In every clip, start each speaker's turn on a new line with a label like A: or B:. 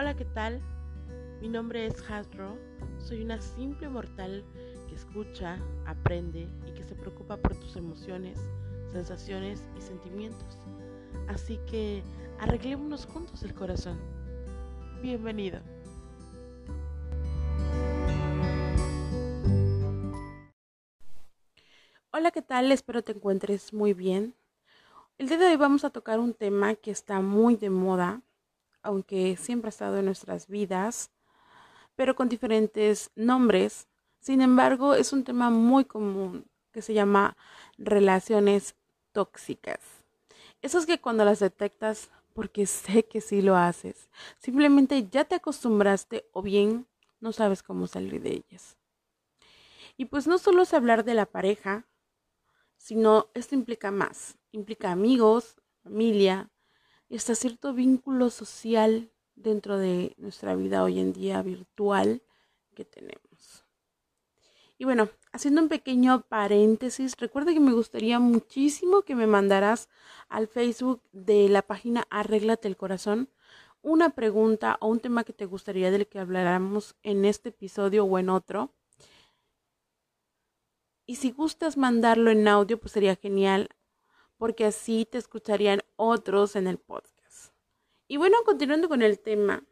A: Hola, ¿qué tal? Mi nombre es Hasbro. Soy una simple mortal que escucha, aprende y que se preocupa por tus emociones, sensaciones y sentimientos. Así que arreglémonos juntos el corazón. Bienvenido. Hola, ¿qué tal? Espero te encuentres muy bien. El día de hoy vamos a tocar un tema que está muy de moda, aunque siempre ha estado en nuestras vidas, pero con diferentes nombres. Sin embargo, es un tema muy común que se llama relaciones tóxicas. Eso es que cuando las detectas, porque sé que sí lo haces, simplemente ya te acostumbraste o bien no sabes cómo salir de ellas. Y pues no solo es hablar de la pareja, sino esto implica más, implica amigos, familia y hasta cierto vínculo social dentro de nuestra vida hoy en día virtual que tenemos. Y bueno, haciendo un pequeño paréntesis, recuerda que me gustaría muchísimo que me mandaras al Facebook de la página Arréglate el Corazón una pregunta o un tema que te gustaría del que habláramos en este episodio o en otro y si gustas mandarlo en audio, pues sería genial, porque así te escucharían otros en el podcast. Y bueno, continuando con el tema,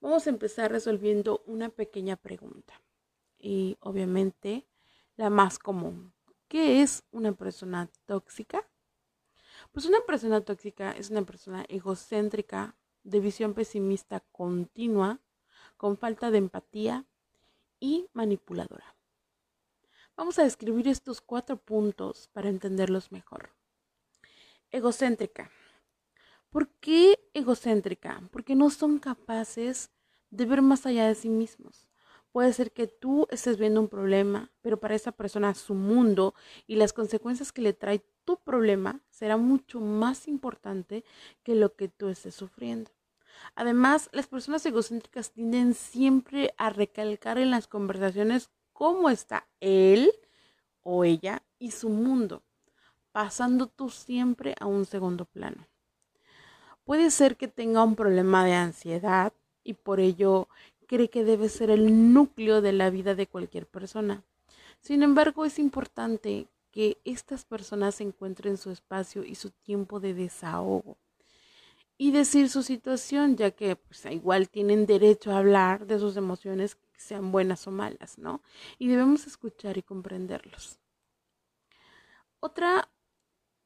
A: vamos a empezar resolviendo una pequeña pregunta. Y obviamente la más común. ¿Qué es una persona tóxica? Pues una persona tóxica es una persona egocéntrica, de visión pesimista continua, con falta de empatía y manipuladora. Vamos a describir estos cuatro puntos para entenderlos mejor. Egocéntrica. ¿Por qué egocéntrica? Porque no son capaces de ver más allá de sí mismos. Puede ser que tú estés viendo un problema, pero para esa persona su mundo y las consecuencias que le trae tu problema será mucho más importante que lo que tú estés sufriendo. Además, las personas egocéntricas tienden siempre a recalcar en las conversaciones cómo está él o ella y su mundo, pasando tú siempre a un segundo plano. Puede ser que tenga un problema de ansiedad y por ello cree que debe ser el núcleo de la vida de cualquier persona. Sin embargo, es importante que estas personas encuentren su espacio y su tiempo de desahogo y decir su situación, ya que pues, igual tienen derecho a hablar de sus emociones sean buenas o malas, ¿no? Y debemos escuchar y comprenderlos. Otra,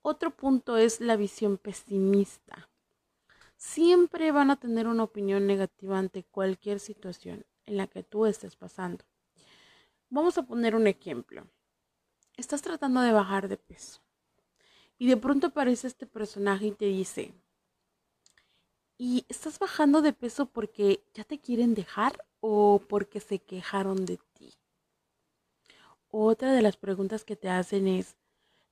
A: otro punto es la visión pesimista. Siempre van a tener una opinión negativa ante cualquier situación en la que tú estés pasando. Vamos a poner un ejemplo. Estás tratando de bajar de peso y de pronto aparece este personaje y te dice, ¿y estás bajando de peso porque ya te quieren dejar o porque se quejaron de ti. Otra de las preguntas que te hacen es,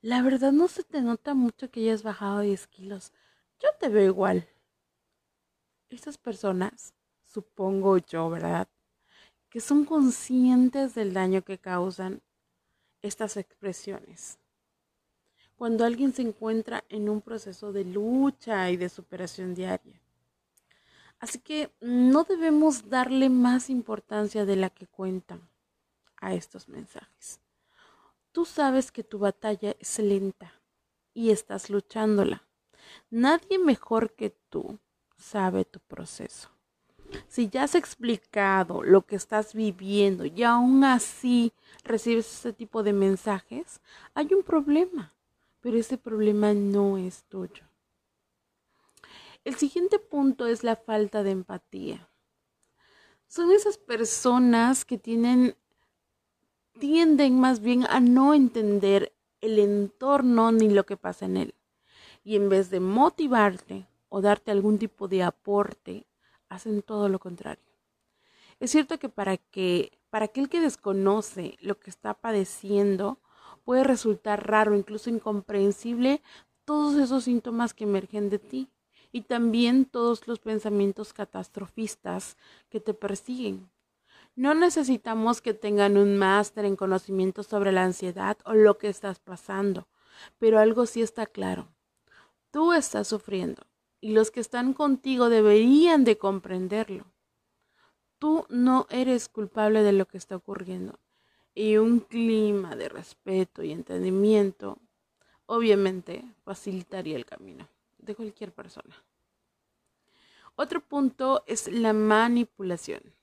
A: la verdad no se te nota mucho que hayas bajado 10 kilos. Yo te veo igual. Estas personas, supongo yo, ¿verdad? Que son conscientes del daño que causan estas expresiones. Cuando alguien se encuentra en un proceso de lucha y de superación diaria. Así que no debemos darle más importancia de la que cuentan a estos mensajes. Tú sabes que tu batalla es lenta y estás luchándola. Nadie mejor que tú sabe tu proceso. Si ya has explicado lo que estás viviendo y aún así recibes ese tipo de mensajes, hay un problema, pero ese problema no es tuyo. El siguiente punto es la falta de empatía. Son esas personas que tienen tienden más bien a no entender el entorno ni lo que pasa en él. Y en vez de motivarte o darte algún tipo de aporte, hacen todo lo contrario. Es cierto que para que para aquel que desconoce lo que está padeciendo, puede resultar raro, incluso incomprensible todos esos síntomas que emergen de ti y también todos los pensamientos catastrofistas que te persiguen. No necesitamos que tengan un máster en conocimiento sobre la ansiedad o lo que estás pasando, pero algo sí está claro. Tú estás sufriendo y los que están contigo deberían de comprenderlo. Tú no eres culpable de lo que está ocurriendo y un clima de respeto y entendimiento obviamente facilitaría el camino de cualquier persona. Otro punto es la manipulación.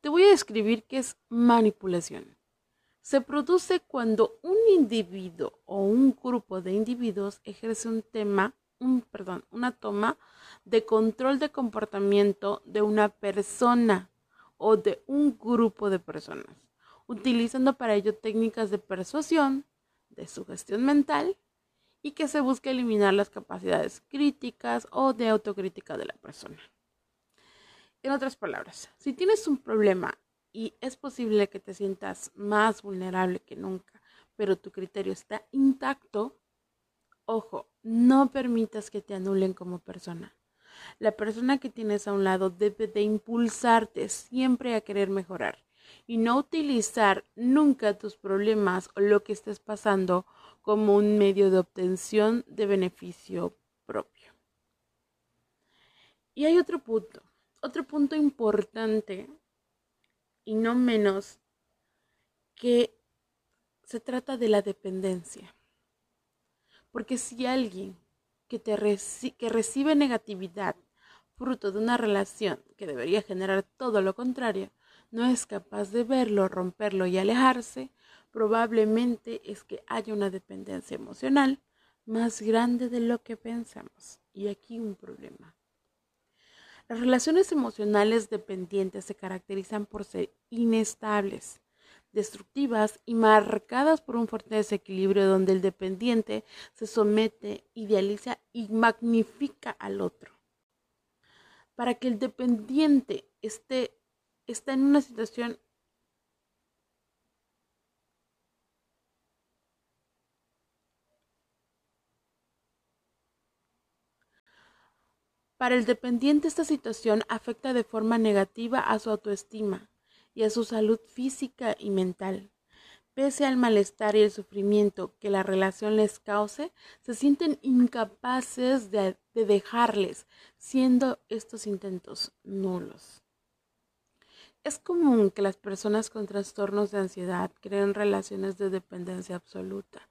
A: Te voy a describir qué es manipulación. Se produce cuando un individuo o un grupo de individuos ejerce un tema, un, perdón, una toma de control de comportamiento de una persona o de un grupo de personas, utilizando para ello técnicas de persuasión, de sugestión mental y que se busca eliminar las capacidades críticas o de autocrítica de la persona. En otras palabras, si tienes un problema y es posible que te sientas más vulnerable que nunca, pero tu criterio está intacto, ojo, no permitas que te anulen como persona. La persona que tienes a un lado debe de impulsarte siempre a querer mejorar y no utilizar nunca tus problemas o lo que estés pasando como un medio de obtención de beneficio propio. Y hay otro punto, otro punto importante y no menos que se trata de la dependencia. Porque si alguien que, te que recibe negatividad fruto de una relación que debería generar todo lo contrario, no es capaz de verlo, romperlo y alejarse, probablemente es que haya una dependencia emocional más grande de lo que pensamos. Y aquí un problema. Las relaciones emocionales dependientes se caracterizan por ser inestables, destructivas y marcadas por un fuerte desequilibrio donde el dependiente se somete, idealiza y magnifica al otro. Para que el dependiente esté, esté en una situación Para el dependiente esta situación afecta de forma negativa a su autoestima y a su salud física y mental. Pese al malestar y el sufrimiento que la relación les cause, se sienten incapaces de, dejarles, siendo estos intentos nulos. Es común que las personas con trastornos de ansiedad creen relaciones de dependencia absoluta,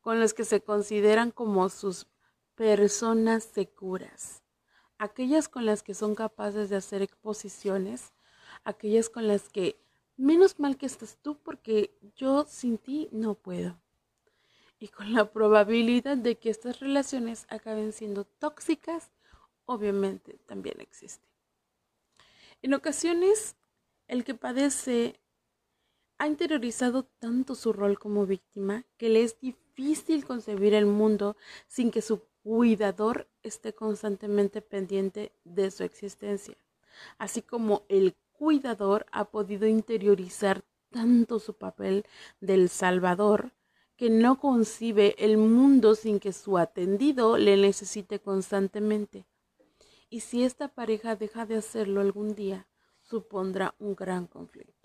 A: con los que se consideran como sus personas seguras aquellas con las que son capaces de hacer exposiciones, aquellas con las que menos mal que estás tú porque yo sin ti no puedo. Y con la probabilidad de que estas relaciones acaben siendo tóxicas, obviamente también existe. En ocasiones, el que padece ha interiorizado tanto su rol como víctima que le es difícil concebir el mundo sin que su cuidador esté constantemente pendiente de su existencia, así como el cuidador ha podido interiorizar tanto su papel del Salvador que no concibe el mundo sin que su atendido le necesite constantemente. Y si esta pareja deja de hacerlo algún día, supondrá un gran conflicto.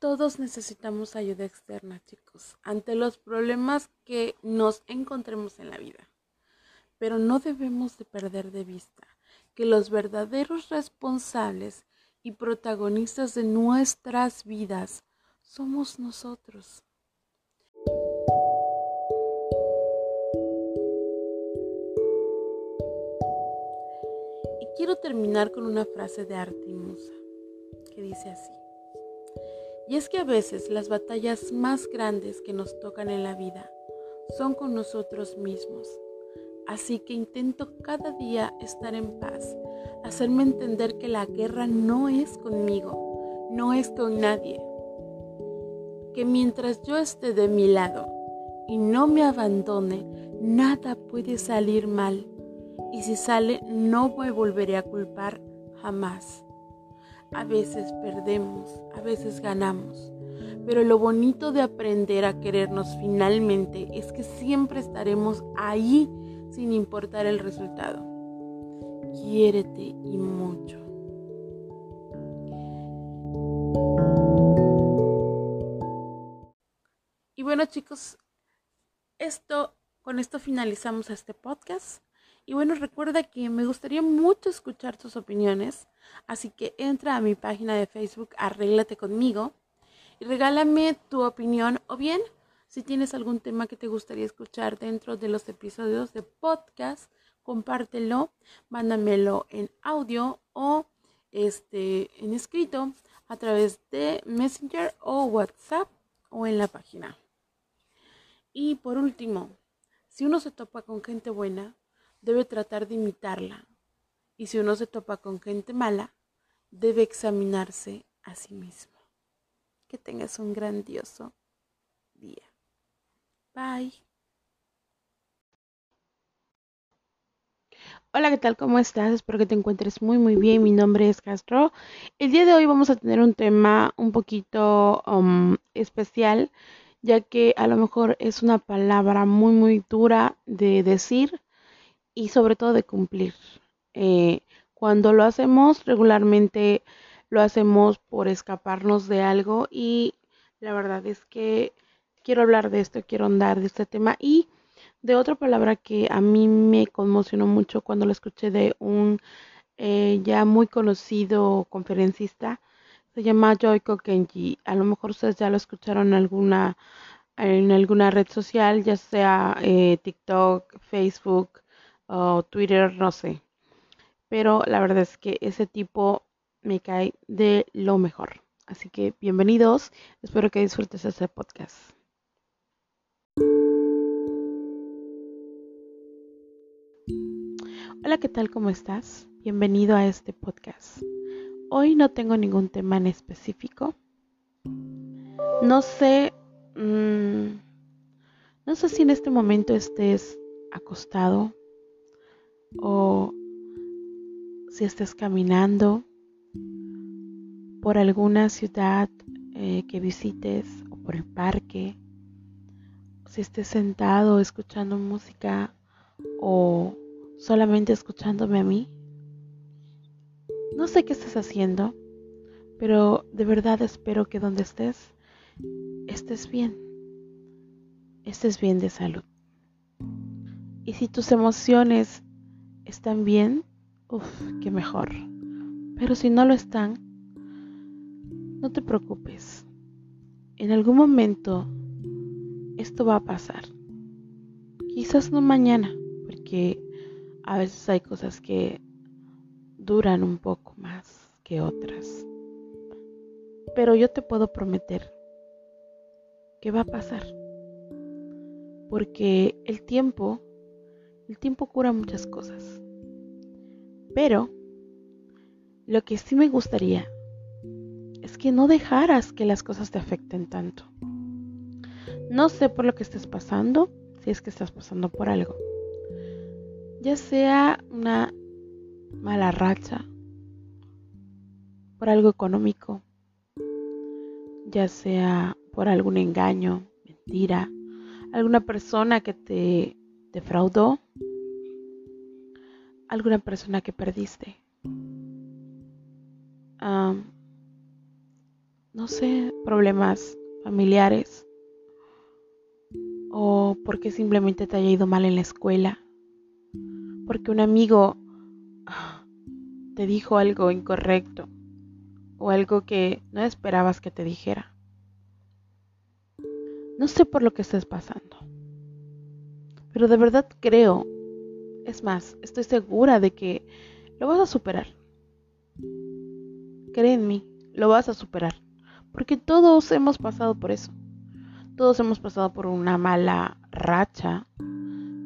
A: Todos necesitamos ayuda externa, chicos, ante los problemas que nos encontremos en la vida. Pero no debemos de perder de vista que los verdaderos responsables y protagonistas de nuestras vidas somos nosotros. Y quiero terminar con una frase de Artimusa que dice así. Y es que a veces las batallas más grandes que nos tocan en la vida son con nosotros mismos. Así que intento cada día estar en paz, hacerme entender que la guerra no es conmigo, no es con nadie. Que mientras yo esté de mi lado y no me abandone, nada puede salir mal. Y si sale, no me volveré a culpar jamás. A veces perdemos, a veces ganamos, pero lo bonito de aprender a querernos finalmente es que siempre estaremos ahí sin importar el resultado. Quiérete y mucho. Y bueno chicos, esto con esto finalizamos este podcast Y bueno, recuerda que me gustaría mucho escuchar tus opiniones, así que entra a mi página de Facebook, arréglate conmigo, y regálame tu opinión o bien si tienes algún tema que te gustaría escuchar dentro de los episodios de podcast, compártelo, mándamelo en audio o este en escrito a través de Messenger o WhatsApp o en la página. Y por último, si uno se topa con gente buena, debe tratar de imitarla. Y si uno se topa con gente mala, debe examinarse a sí mismo. Que tengas un grandioso día. Bye. Hola, ¿qué tal? ¿Cómo estás? Espero que te encuentres muy, muy bien. Mi nombre es Castro. El día de hoy vamos a tener un tema un poquito um, especial, ya que a lo mejor es una palabra muy, muy dura de decir y sobre todo de cumplir. Eh, cuando lo hacemos regularmente lo hacemos por escaparnos de algo y la verdad es que quiero hablar de esto, quiero andar de este tema y de otra palabra que a mí me conmocionó mucho cuando lo escuché de un eh, ya muy conocido conferencista, se llama Joyko Kenji. A lo mejor ustedes ya lo escucharon en alguna, en alguna red social, ya sea eh, TikTok, Facebook, o Twitter, no sé. Pero la verdad es que ese tipo me cae de lo mejor. Así que bienvenidos, espero que disfrutes este podcast. Hola, ¿qué tal? ¿Cómo estás? Bienvenido a este podcast. Hoy no tengo ningún tema en específico. No sé, mm, no sé si en este momento estés acostado o si estés caminando por alguna ciudad eh, que visites o por el parque, si estés sentado escuchando música o solamente escuchándome a mí. No sé qué estás haciendo, pero de verdad espero que donde estés, estés bien, estés bien de salud. Y si tus emociones están bien, uff, qué mejor. Pero si no lo están, no te preocupes. En algún momento esto va a pasar. Quizás no mañana, porque a veces hay cosas que duran un poco más que otras. Pero yo te puedo prometer que va a pasar. Porque el tiempo, el tiempo cura muchas cosas. Pero lo que sí me gustaría es que no dejaras que las cosas te afecten tanto. No sé por lo que estés pasando, si es que estás pasando por algo. Ya sea una mala racha, por algo económico, ya sea por algún engaño, mentira, alguna persona que te defraudó alguna persona que perdiste. no sé, problemas familiares o porque simplemente te haya ido mal en la escuela, porque un amigo te dijo algo incorrecto o algo que no esperabas que te dijera. No sé por lo que estés pasando, pero de verdad creo es más, estoy segura de que lo vas a superar. Cree en mí, lo vas a superar. Porque todos hemos pasado por eso. Todos hemos pasado por una mala racha,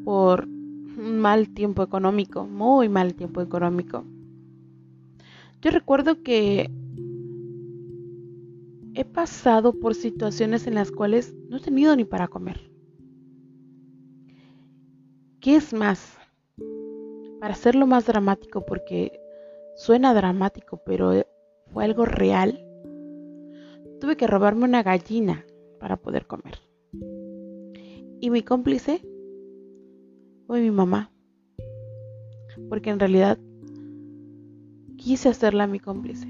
A: por un mal tiempo económico, muy mal tiempo económico. Yo recuerdo que he pasado por situaciones en las cuales no he tenido ni para comer. ¿Qué es más? Para hacerlo más dramático, porque suena dramático, pero fue algo real, tuve que robarme una gallina para poder comer. Y mi cómplice fue mi mamá, porque en realidad quise hacerla mi cómplice,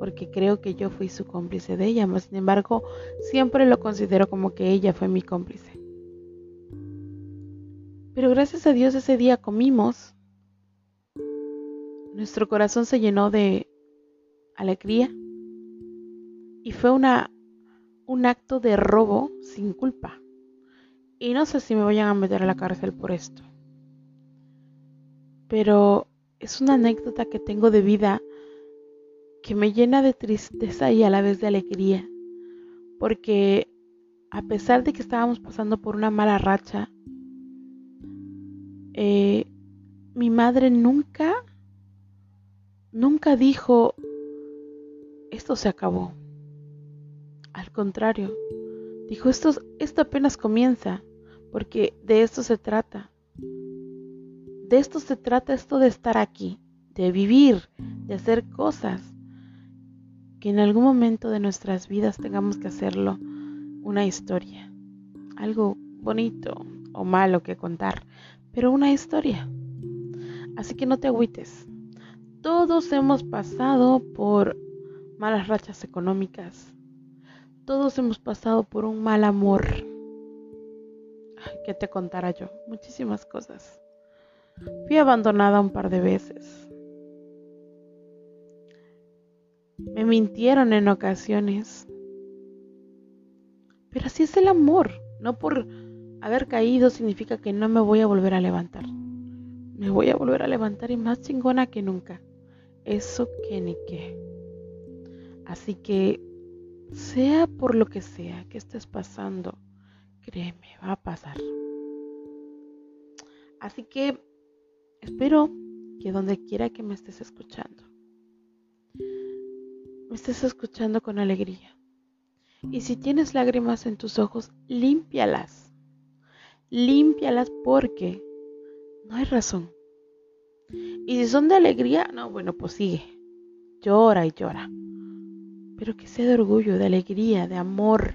A: porque creo que yo fui su cómplice de ella, sin embargo, siempre lo considero como que ella fue mi cómplice. Pero gracias a Dios ese día comimos. Nuestro corazón se llenó de alegría y fue una, un acto de robo sin culpa. Y no sé si me vayan a meter a la cárcel por esto. Pero es una anécdota que tengo de vida que me llena de tristeza y a la vez de alegría. Porque a pesar de que estábamos pasando por una mala racha, eh, mi madre nunca, nunca dijo, esto se acabó. Al contrario, dijo, esto, esto apenas comienza, porque de esto se trata. De esto se trata esto de estar aquí, de vivir, de hacer cosas. Que en algún momento de nuestras vidas tengamos que hacerlo una historia, algo bonito o malo que contar, pero una historia. Así que no te agüites. Todos hemos pasado por malas rachas económicas. Todos hemos pasado por un mal amor. ¿Qué te contara yo? Muchísimas cosas. Fui abandonada un par de veces. Me mintieron en ocasiones. Pero así es el amor. No por haber caído significa que no me voy a volver a levantar. Me voy a volver a levantar y más chingona que nunca. Eso que ni qué. Así que, sea por lo que sea que estés pasando, créeme, va a pasar. Así que espero que donde quiera que me estés escuchando, me estés escuchando con alegría. Y si tienes lágrimas en tus ojos, límpialas. Límpialas porque no hay razón. Y si son de alegría, no, bueno, pues sigue. Llora y llora. Pero que sea de orgullo, de alegría, de amor.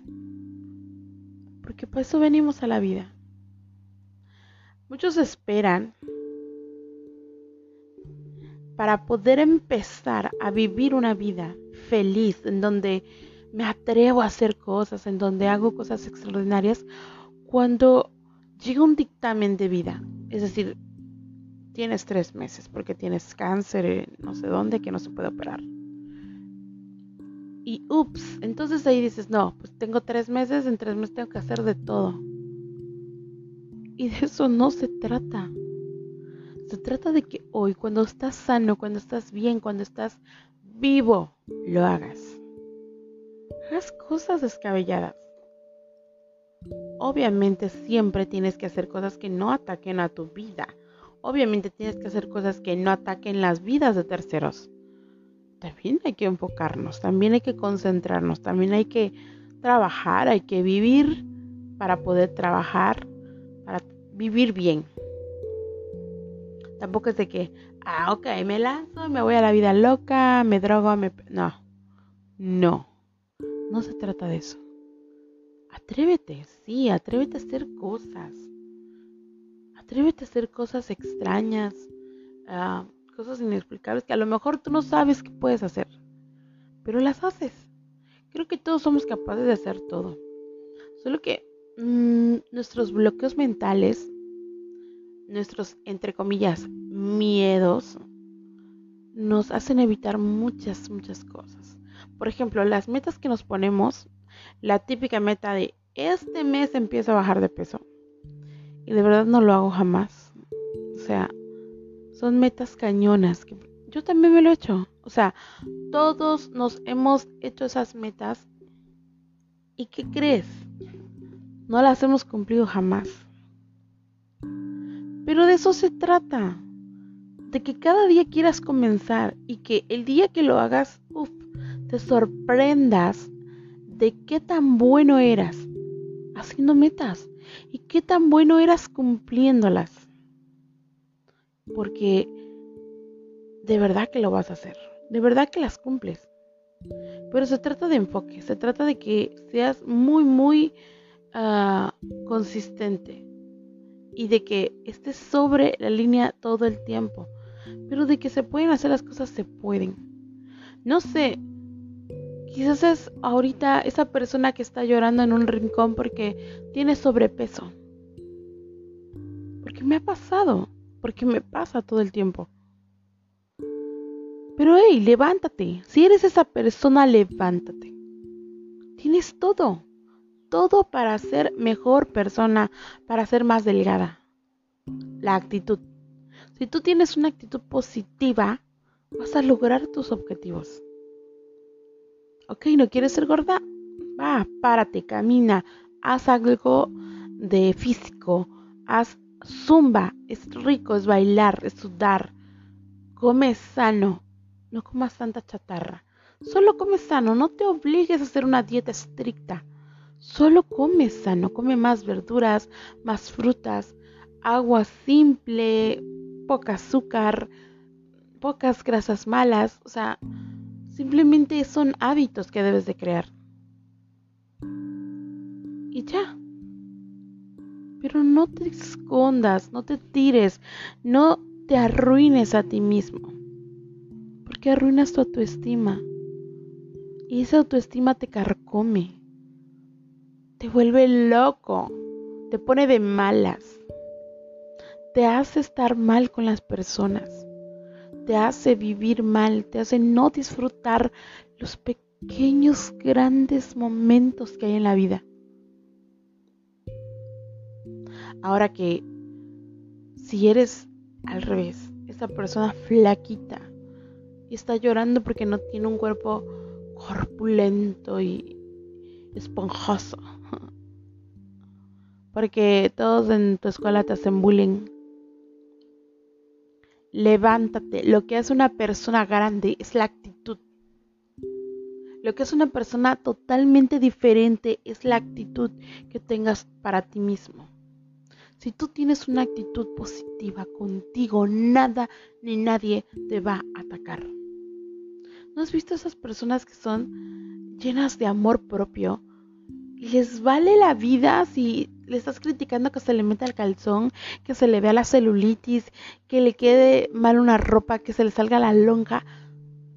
A: Porque por eso venimos a la vida. Muchos esperan para poder empezar a vivir una vida feliz en donde me atrevo a hacer cosas, en donde hago cosas extraordinarias, cuando llega un dictamen de vida. Es decir, tienes tres meses porque tienes cáncer en no sé dónde que no se puede operar. Y ups, entonces ahí dices, no, pues tengo tres meses, en tres meses tengo que hacer de todo. Y de eso no se trata. Se trata de que hoy, cuando estás sano, cuando estás bien, cuando estás vivo, lo hagas hagas cosas descabelladas. Obviamente siempre tienes que hacer cosas que no ataquen a tu vida. Obviamente tienes que hacer cosas que no ataquen las vidas de terceros. También hay que enfocarnos, también hay que concentrarnos, también hay que trabajar, hay que vivir para poder trabajar, para vivir bien. Tampoco es de que, ah, ok, me lanzo, me voy a la vida loca, me drogo, me... No, no. No se trata de eso. Atrévete, sí, atrévete a hacer cosas. Atrévete a hacer cosas extrañas, ah, cosas inexplicables que a lo mejor tú no sabes que puedes hacer, pero las haces. Creo que todos somos capaces de hacer todo. Solo que mm, nuestros bloqueos mentales, nuestros, entre comillas, miedos, nos hacen evitar muchas, muchas cosas. Por ejemplo, las metas que nos ponemos, la típica meta de este mes empiezo a bajar de peso. Y de verdad no lo hago jamás. O sea, son metas cañonas. Que yo también me lo he hecho. O sea, todos nos hemos hecho esas metas. ¿Y qué crees? No las hemos cumplido jamás. Pero de eso se trata. De que cada día quieras comenzar y que el día que lo hagas, uff, te sorprendas de qué tan bueno eras haciendo metas y qué tan bueno eras cumpliéndolas. Porque de verdad que lo vas a hacer, de verdad que las cumples. Pero se trata de enfoque, se trata de que seas muy, muy ah, consistente y de que estés sobre la línea todo el tiempo. Pero de que se pueden hacer las cosas, se pueden. No sé, Quizás es ahorita esa persona que está llorando en un rincón porque tiene sobrepeso. Porque me ha pasado, porque me pasa todo el tiempo. Pero hey, levántate. Si eres esa persona, levántate. Tienes todo. Todo para ser mejor persona, para ser más delgada. La actitud. Si tú tienes una actitud positiva, vas a lograr tus objetivos. Ok, ¿no quieres ser gorda? Va, párate, camina, haz algo de físico, haz zumba, es rico, es bailar, es sudar, come sano, no comas tanta chatarra. Solo come sano, no te obligues a hacer una dieta estricta. Solo come sano, come más verduras, más frutas, agua simple, poca azúcar, pocas grasas malas. O sea, simplemente son hábitos que debes de crear. Y ya. Pero no te escondas, no te tires, no te arruines a ti mismo que arruinas tu autoestima. Y esa autoestima te carcome, te vuelve loco, te pone de malas, te hace estar mal con las personas, te hace vivir mal, te hace no disfrutar los pequeños, grandes momentos que hay en la vida. Ahora que si eres al revés, esa persona flaquita, y está llorando porque no tiene un cuerpo corpulento y esponjoso. Porque todos en tu escuela te hacen bullying. Levántate. Lo que hace una persona grande es la actitud. Lo que es una persona totalmente diferente es la actitud que tengas para ti mismo. Si tú tienes una actitud positiva contigo, nada ni nadie te va a atacar. ¿No has visto esas personas que son llenas de amor propio? Les vale la vida si le estás criticando que se le meta el calzón, que se le vea la celulitis, que le quede mal una ropa, que se le salga la lonja,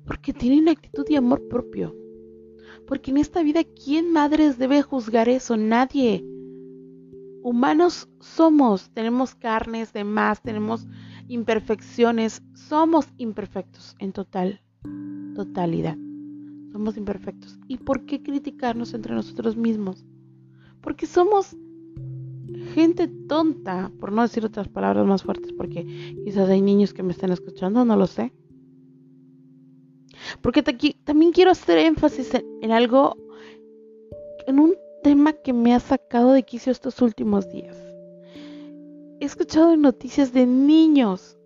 A: porque tienen actitud de amor propio. Porque en esta vida, ¿quién madres debe juzgar eso? Nadie. Humanos somos, tenemos carnes de más, tenemos imperfecciones, somos imperfectos en total totalidad. Somos imperfectos. ¿Y por qué criticarnos entre nosotros mismos? Porque somos gente tonta, por no decir otras palabras más fuertes, porque quizás hay niños que me estén escuchando, no lo sé. Porque también quiero hacer énfasis en, algo, en un tema que me ha sacado de quicio estos últimos días. He escuchado noticias de niños,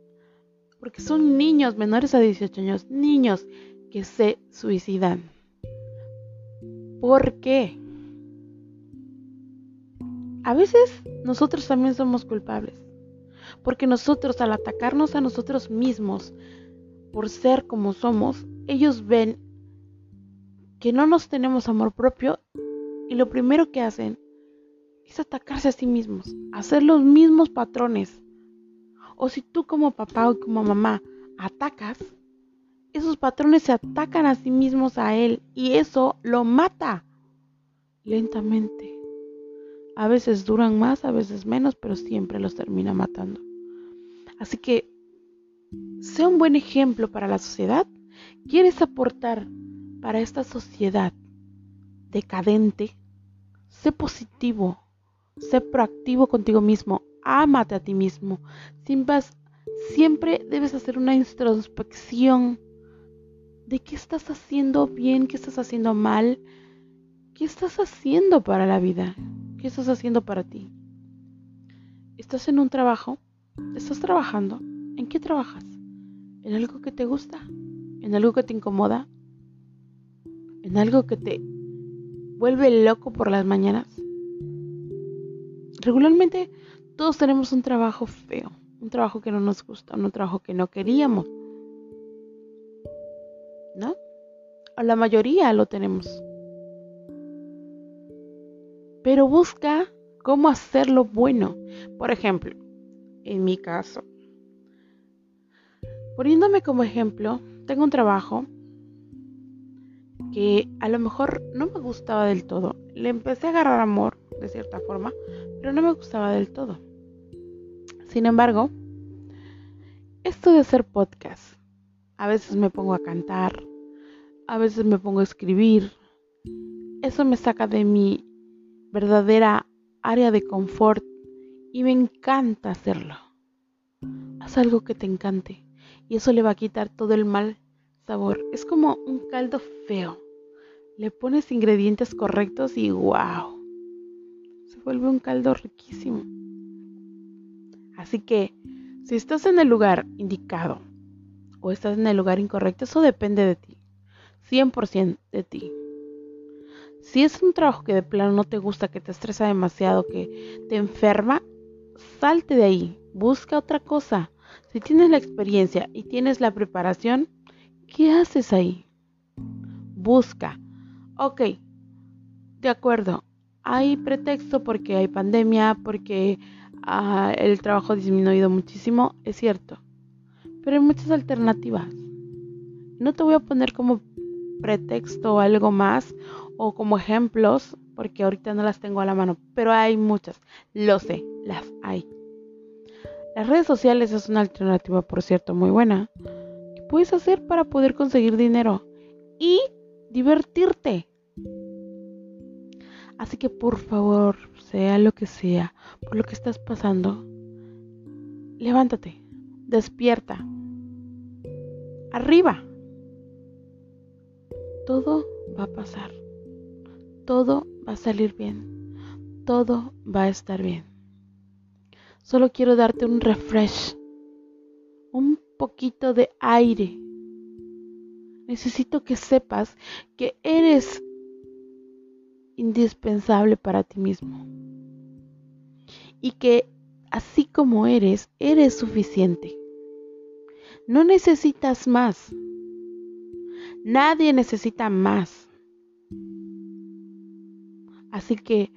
A: porque son niños menores a 18 años, niños que se suicidan. ¿Por qué? A veces nosotros también somos culpables, porque nosotros al atacarnos a nosotros mismos por ser como somos, ellos ven que no nos tenemos amor propio y lo primero que hacen es atacarse a sí mismos, hacer los mismos patrones. O si tú como papá o como mamá atacas, esos patrones se atacan a sí mismos a él y eso lo mata lentamente. A veces duran más, a veces menos, pero siempre los termina matando. Así que, sea un buen ejemplo para la sociedad. ¿Quieres aportar para esta sociedad decadente? Sé positivo, sé proactivo contigo mismo, ámate a ti mismo. siempre debes hacer una introspección de qué estás haciendo bien, qué estás haciendo mal, qué estás haciendo para la vida, qué estás haciendo para ti. ¿Estás en un trabajo? ¿Estás trabajando? ¿En qué trabajas? ¿En algo que te gusta? ¿En algo que te incomoda? ¿En algo que te vuelve loco por las mañanas? Regularmente todos tenemos un trabajo feo, un trabajo que no nos gusta, un trabajo que no queríamos ¿no? O la mayoría lo tenemos. Pero busca cómo hacerlo bueno. Por ejemplo, en mi caso, poniéndome como ejemplo, tengo un trabajo que a lo mejor no me gustaba del todo. Le empecé a agarrar amor, de cierta forma, pero no me gustaba del todo. Sin embargo, esto de hacer podcast, a veces me pongo a cantar, a veces me pongo a escribir, eso me saca de mi verdadera área de confort y me encanta hacerlo. Haz algo que te encante y eso le va a quitar todo el mal sabor. Es como un caldo feo. Le pones ingredientes correctos y wow. Se vuelve un caldo riquísimo. Así que si estás en el lugar indicado o estás en el lugar incorrecto, eso depende de ti. 100% de ti. Si es un trabajo que de plano no te gusta, que te estresa demasiado, que te enferma, salte de ahí, busca otra cosa. Si tienes la experiencia y tienes la preparación, ¿qué haces ahí? Busca. Ok, de acuerdo, hay pretexto porque hay pandemia, porque ah, el trabajo ha disminuido muchísimo, es cierto, pero hay muchas alternativas. No te voy a poner como pretexto o algo más o como ejemplos, porque ahorita no las tengo a la mano, pero hay muchas, lo sé, las hay. Las redes sociales es una alternativa, por cierto, muy buena, que puedes hacer para poder conseguir dinero y divertirte. Así que por favor, sea lo que sea, por lo que estás pasando, levántate, despierta, arriba. Todo va a pasar todo va a salir bien, todo va a estar bien. Solo quiero darte un refresh, un poquito de aire. Necesito que sepas que eres indispensable para ti mismo y que así como eres, eres suficiente. No necesitas más. Nadie necesita más. Así que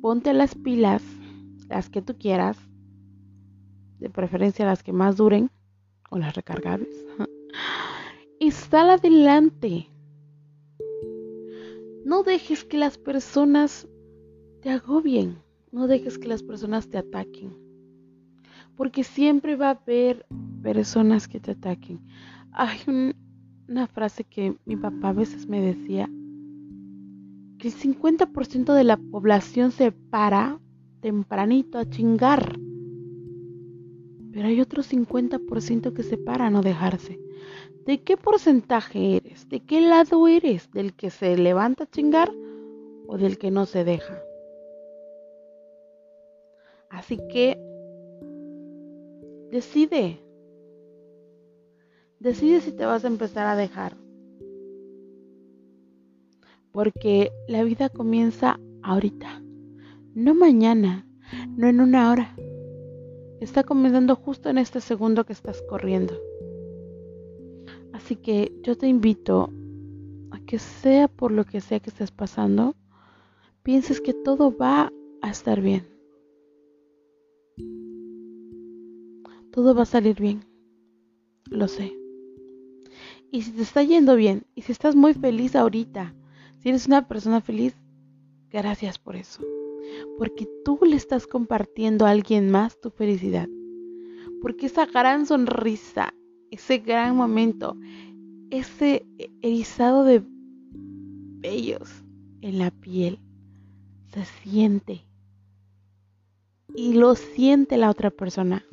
A: ponte las pilas, las que tú quieras, de preferencia las que más duren o las recargables. y sal adelante. No dejes que las personas te agobien, no dejes que las personas te ataquen, porque siempre va a haber personas que te ataquen. Hay una frase que mi papá a veces me decía, el 50% de la población se para tempranito a chingar. Pero hay otro 50% que se para a no dejarse. ¿De qué porcentaje eres? ¿De qué lado eres? ¿Del que se levanta a chingar o del que no se deja? Así que decide. Decide si te vas a empezar a dejar porque la vida comienza ahorita, no mañana, no en una hora. Está comenzando justo en este segundo que estás corriendo. Así que yo te invito a que sea por lo que sea que estés pasando, pienses que todo va a estar bien. Todo va a salir bien. Lo sé. Y si te está yendo bien, y si estás muy feliz ahorita, si eres una persona feliz, gracias por eso. Porque tú le estás compartiendo a alguien más tu felicidad. Porque esa gran sonrisa, ese gran momento, ese erizado de vellos en la piel, se siente. Y lo siente la otra persona.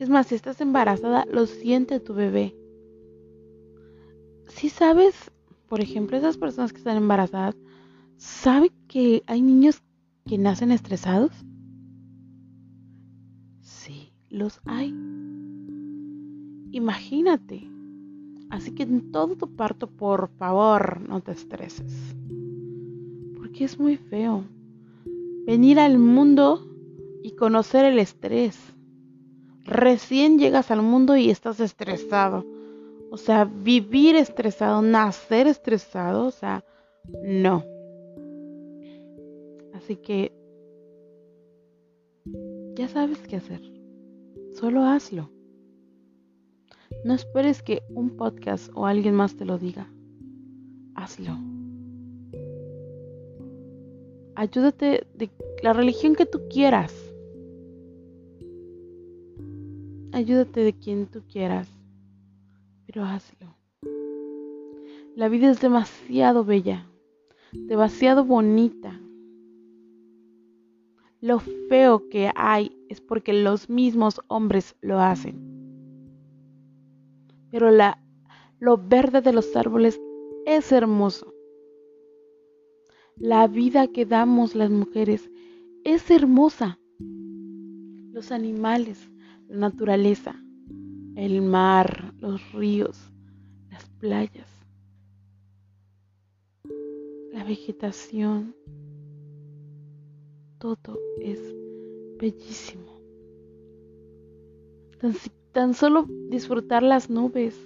A: Es más, si estás embarazada, lo siente tu bebé. Si sabes por ejemplo, esas personas que están embarazadas, ¿saben que hay niños que nacen estresados? Sí, los hay. Imagínate. Así que en todo tu parto, por favor, no te estreses. Porque es muy feo. Venir al mundo y conocer el estrés. Recién llegas al mundo y estás estresado o sea, vivir estresado, nacer estresado, o sea, no. Así que ya sabes qué hacer. Solo hazlo. No esperes que un podcast o alguien más te lo diga. Hazlo. Ayúdate de la religión que tú quieras. ayúdate de quien tú quieras, pero hazlo. La vida es demasiado bella, demasiado bonita. Lo feo que hay es porque los mismos hombres lo hacen. Pero la, lo verde de los árboles es hermoso. La vida que damos las mujeres es hermosa. Los animales, la naturaleza, el mar, los ríos, las playas, la vegetación, todo es bellísimo. Tan, solo disfrutar las nubes,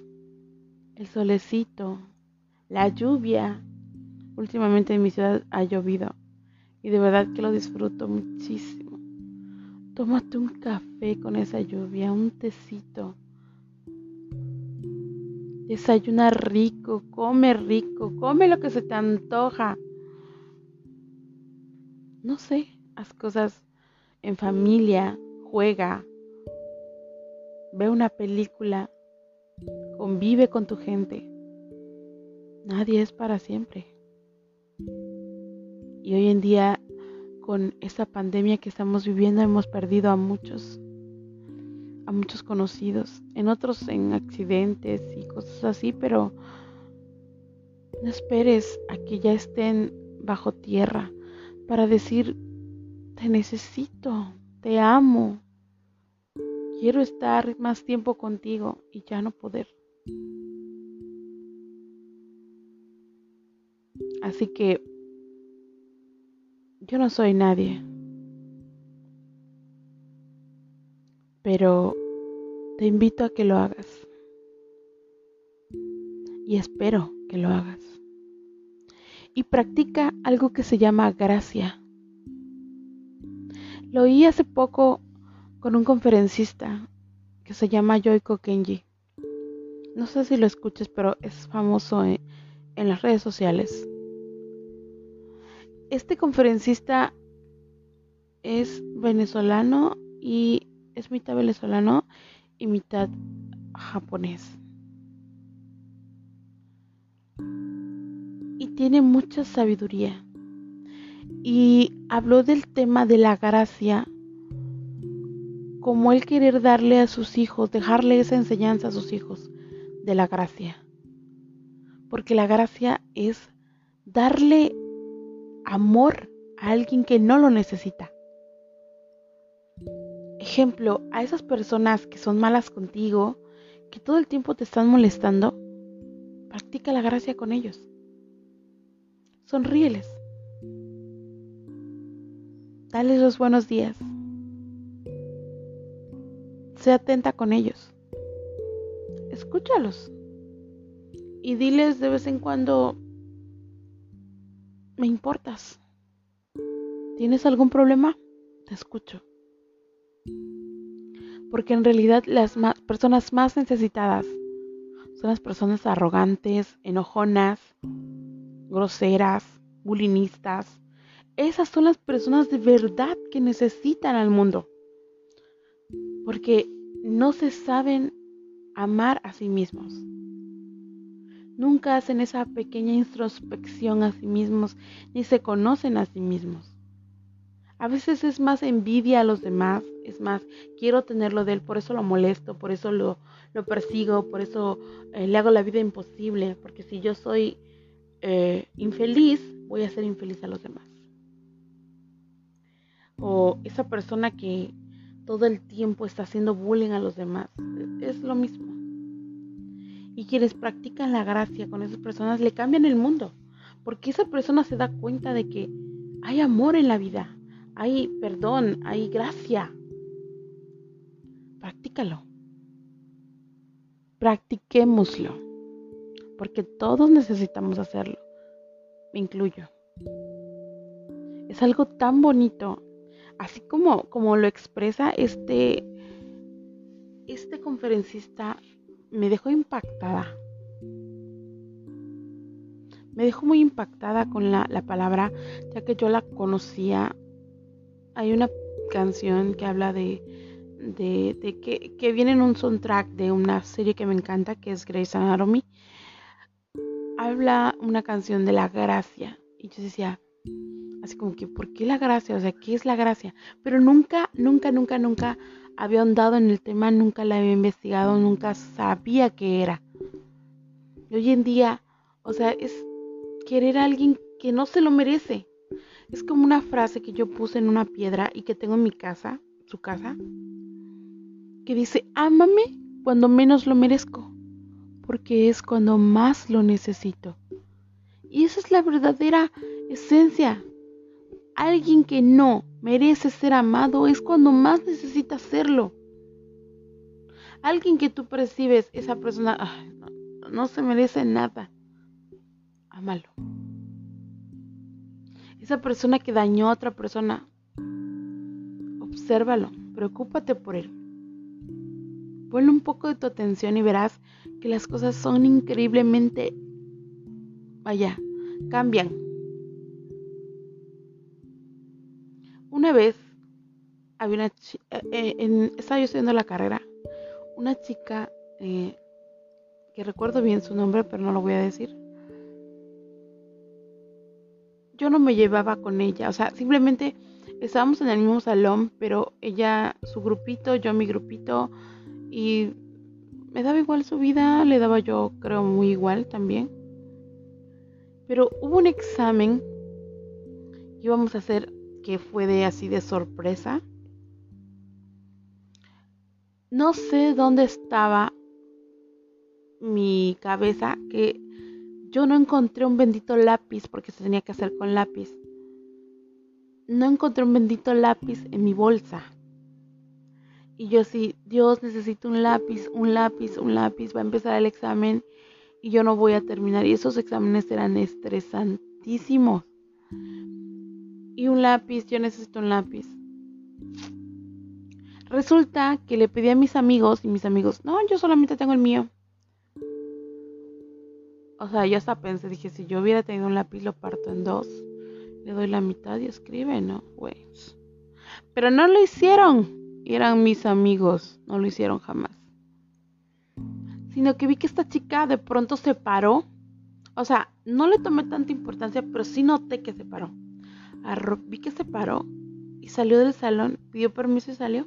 A: el solecito, la lluvia. Últimamente en mi ciudad ha llovido y de verdad que lo disfruto muchísimo. Tómate un café con esa lluvia, un tecito. Desayuna rico, come rico, come lo que se te antoja. No sé, haz cosas en familia, juega, ve una película, convive con tu gente. Nadie es para siempre. Y hoy en día, con esta pandemia que estamos viviendo, hemos perdido a muchos, a muchos conocidos, en otros en accidentes y cosas así, pero no esperes a que ya estén bajo tierra para decir te necesito, te amo, quiero estar más tiempo contigo y ya no poder. Así que yo no soy nadie, pero te invito a que lo hagas y espero que lo hagas. Y practica algo que se llama gracia. Lo oí hace poco con un conferencista que se llama Yoiko Kenji. No sé si lo escuches, pero es famoso en, en las redes sociales. Este conferencista es venezolano y es mitad venezolano y mitad japonés. Y tiene mucha sabiduría y habló del tema de la gracia, como él querer darle a sus hijos, dejarle esa enseñanza a sus hijos de la gracia. Porque la gracia es darle amor a alguien que no lo necesita. Ejemplo, a esas personas que son malas contigo, que todo el tiempo te están molestando, practica la gracia con ellos. Sonríeles. Dale los buenos días. Sé atenta con ellos. Escúchalos. Y diles de vez en cuando, me importas. ¿Tienes algún problema? Te escucho. Porque en realidad las personas más necesitadas son las personas arrogantes, enojonas, groseras, bulinistas, esas son las personas de verdad que necesitan al mundo. Porque no se saben amar a sí mismos. Nunca hacen esa pequeña introspección a sí mismos, ni se conocen a sí mismos. A veces es más envidia a los demás, es más, quiero tenerlo de él, por eso lo molesto, por eso lo, lo persigo, por eso eh, le hago la vida imposible, porque si yo soy eh, infeliz, voy a ser infeliz a los demás o esa persona que todo el tiempo está haciendo bullying a los demás. Es lo mismo. Y quienes practican la gracia con esas personas le cambian el mundo. Porque esa persona se da cuenta de que hay amor en la vida. Hay perdón, hay gracia. Practícalo. Practiquémoslo. Porque todos necesitamos hacerlo. Me incluyo. Es algo tan bonito así como, como lo expresa este, este conferencista, me dejó impactada. Me dejó muy impactada con la, la palabra, ya que yo la conocía. Hay una canción que habla de, de, que, que, viene en un soundtrack de una serie que me encanta, que es Grey's Anatomy, habla una canción de la gracia. Y yo decía, así como que, ¿por qué la gracia? O sea, ¿qué es la gracia? Pero nunca, nunca, nunca, nunca había andado en el tema, nunca la había investigado, nunca sabía qué era. Y hoy en día, o sea, es querer a alguien que no se lo merece. Es como una frase que yo puse en una piedra y que tengo en mi casa, su casa, que dice, ámame cuando menos lo merezco, porque es cuando más lo necesito. Y esa es la verdadera esencia. Alguien que no merece ser amado es cuando más necesita serlo. Alguien que tú percibes, esa persona no, no se merece nada. Amalo. Esa persona que dañó a otra persona, obsérvalo, preocúpate por él. Ponle un poco de tu atención y verás que las cosas son increíblemente, vaya, cambian. Una vez había una eh, eh, estaba yo estudiando la carrera, una chica eh, que recuerdo bien su nombre, pero no lo voy a decir yo no me llevaba con ella, o sea, simplemente estábamos en el mismo salón, pero ella su grupito, yo mi grupito, y me daba igual su vida, le daba yo creo muy igual también. Pero hubo un examen que íbamos a hacer que fue de así de sorpresa. No sé dónde estaba mi cabeza que yo no encontré un bendito lápiz porque se tenía que hacer con lápiz. No encontré un bendito lápiz en mi bolsa. Y yo sí, Dios necesito un lápiz, un lápiz, un lápiz. Va a empezar el examen y yo no voy a terminar. Y esos exámenes eran estresantísimos. Y un lápiz, yo necesito un lápiz. Resulta que le pedí a mis amigos y mis amigos, no, yo solamente tengo el mío. O sea, yo hasta pensé, dije, si yo hubiera tenido un lápiz, lo parto en dos. Le doy la mitad y escribe, ¿no? Pues. Pero no lo hicieron. Y eran mis amigos. No lo hicieron jamás. Sino que vi que esta chica de pronto se paró. O sea, no le tomé tanta importancia, pero sí noté que se paró. vi que se paró y salió del salón, pidió permiso y salió.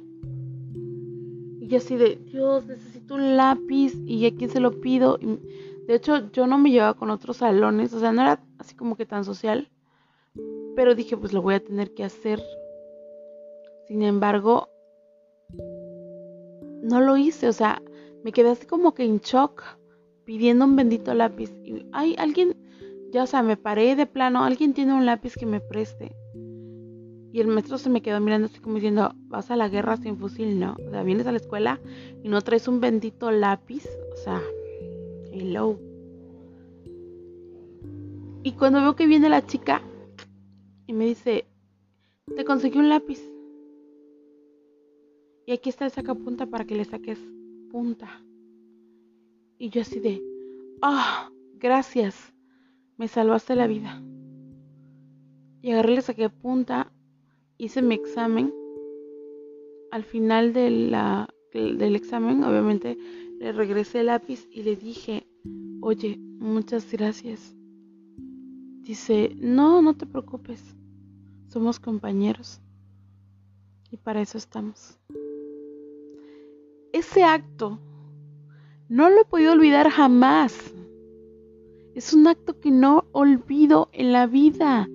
A: Y así de, Dios, necesito un lápiz. ¿Y a quién se lo pido? Y de hecho, yo no me llevaba con otros salones, o sea, no era así como que tan social, pero dije, pues lo voy a tener que hacer. Sin embargo, no lo hice, o sea, me quedé así como que en shock, pidiendo un bendito lápiz. Y hay alguien, ya o sea, me paré de plano, alguien tiene un lápiz que me preste. Y el maestro se me quedó mirando así como diciendo, vas a la guerra sin fusil, ¿no? O sea, vienes a la escuela y no traes un bendito lápiz, o sea, hello. Y cuando veo que viene la chica y me dice, te conseguí un lápiz. Y aquí está el sacapunta para que le saques punta. Y yo así de, ah, gracias, me salvaste la vida. Y agarré, le saqué punta, hice mi examen. Al final del examen, obviamente, le regresé el lápiz y le dije, oye, muchas gracias. Dice, no, no te preocupes, somos compañeros y para eso estamos. Ese acto no lo he podido olvidar jamás. Es un acto que no olvido en la vida.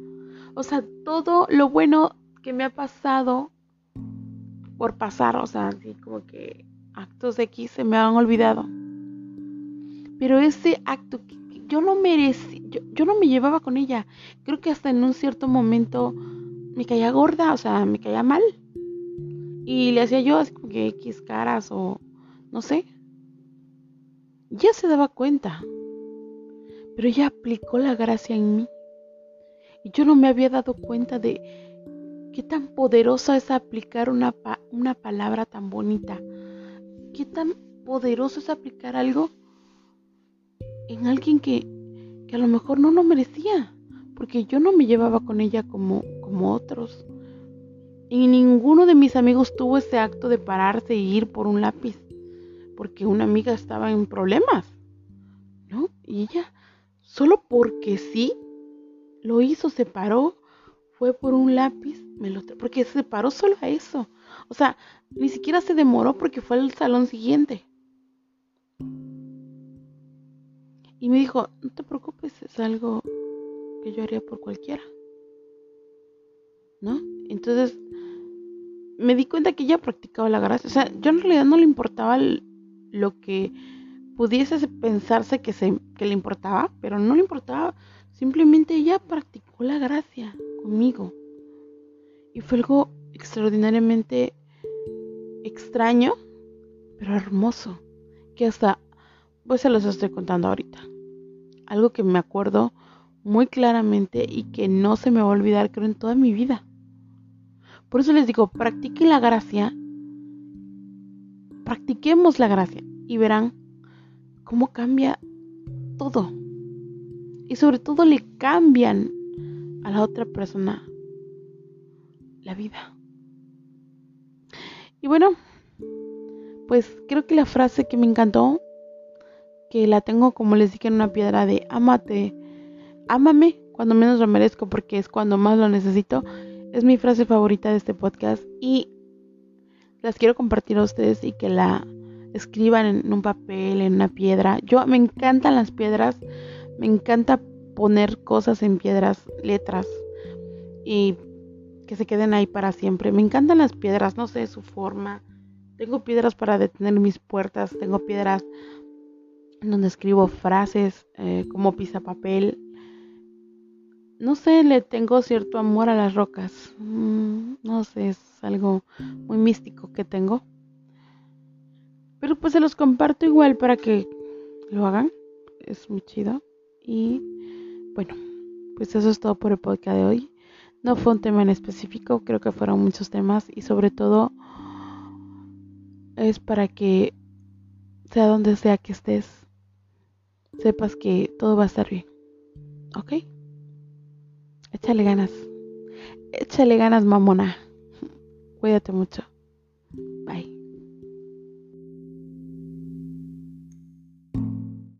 A: O sea, todo lo bueno que me ha pasado por pasar, o sea, así como que actos de aquí se me han olvidado. Pero ese acto yo no merecí, yo, no me llevaba con ella. Creo que hasta en un cierto momento me caía gorda, o sea, me caía mal. Y le hacía yo así como que X caras o no sé. Ya se daba cuenta. Pero ella aplicó la gracia en mí. Y yo no me había dado cuenta de qué tan poderosa es aplicar una, una palabra tan bonita qué tan poderoso es aplicar algo en alguien que, a lo mejor no lo merecía, porque yo no me llevaba con ella como, como otros. Y ninguno de mis amigos tuvo ese acto de pararse y ir por un lápiz, porque una amiga estaba en problemas, ¿no? Y ella, solo porque sí, lo hizo, se paró, fue por un lápiz, me lo porque se paró solo a eso. O sea, ni siquiera se demoró porque fue al salón siguiente. Y me dijo, no te preocupes, es algo que yo haría por cualquiera. ¿No? Entonces, me di cuenta que ella practicaba la gracia. O sea, yo en realidad no le importaba lo que pudiese pensarse que, se, que le importaba, pero no le importaba. Simplemente ella practicó la gracia conmigo. Y fue algo extraordinariamente extraño, pero hermoso. Que hasta, pues se los estoy contando ahorita. Algo que me acuerdo muy claramente y que no se me va a olvidar, creo, en toda mi vida. Por eso les digo, practiquen la gracia, practiquemos la gracia y verán cómo cambia todo. Y sobre todo le cambian a la otra persona la vida. Y bueno, pues creo que la frase que me encantó, que la tengo como les dije en una piedra de amate, ámame cuando menos lo merezco porque es cuando más lo necesito es mi frase favorita de este podcast y las quiero compartir a ustedes y que la escriban en un papel, en una piedra. Yo me encantan las piedras, me encanta poner cosas en piedras, letras y que se queden ahí para siempre. Me encantan las piedras, no sé su forma. Tengo piedras para detener mis puertas, tengo piedras donde escribo frases eh, como papel no sé, le tengo cierto amor a las rocas. Mm, no sé, es algo muy místico que tengo. Pero pues se los comparto igual para que lo hagan. Es muy chido. Y bueno, pues eso es todo por el podcast de hoy. No fue un tema en específico, creo que fueron muchos temas y sobre todo es para que sea donde sea que estés, sepas que todo va a estar bien. ¿Ok? Échale ganas. Échale ganas, mamona. Cuídate mucho.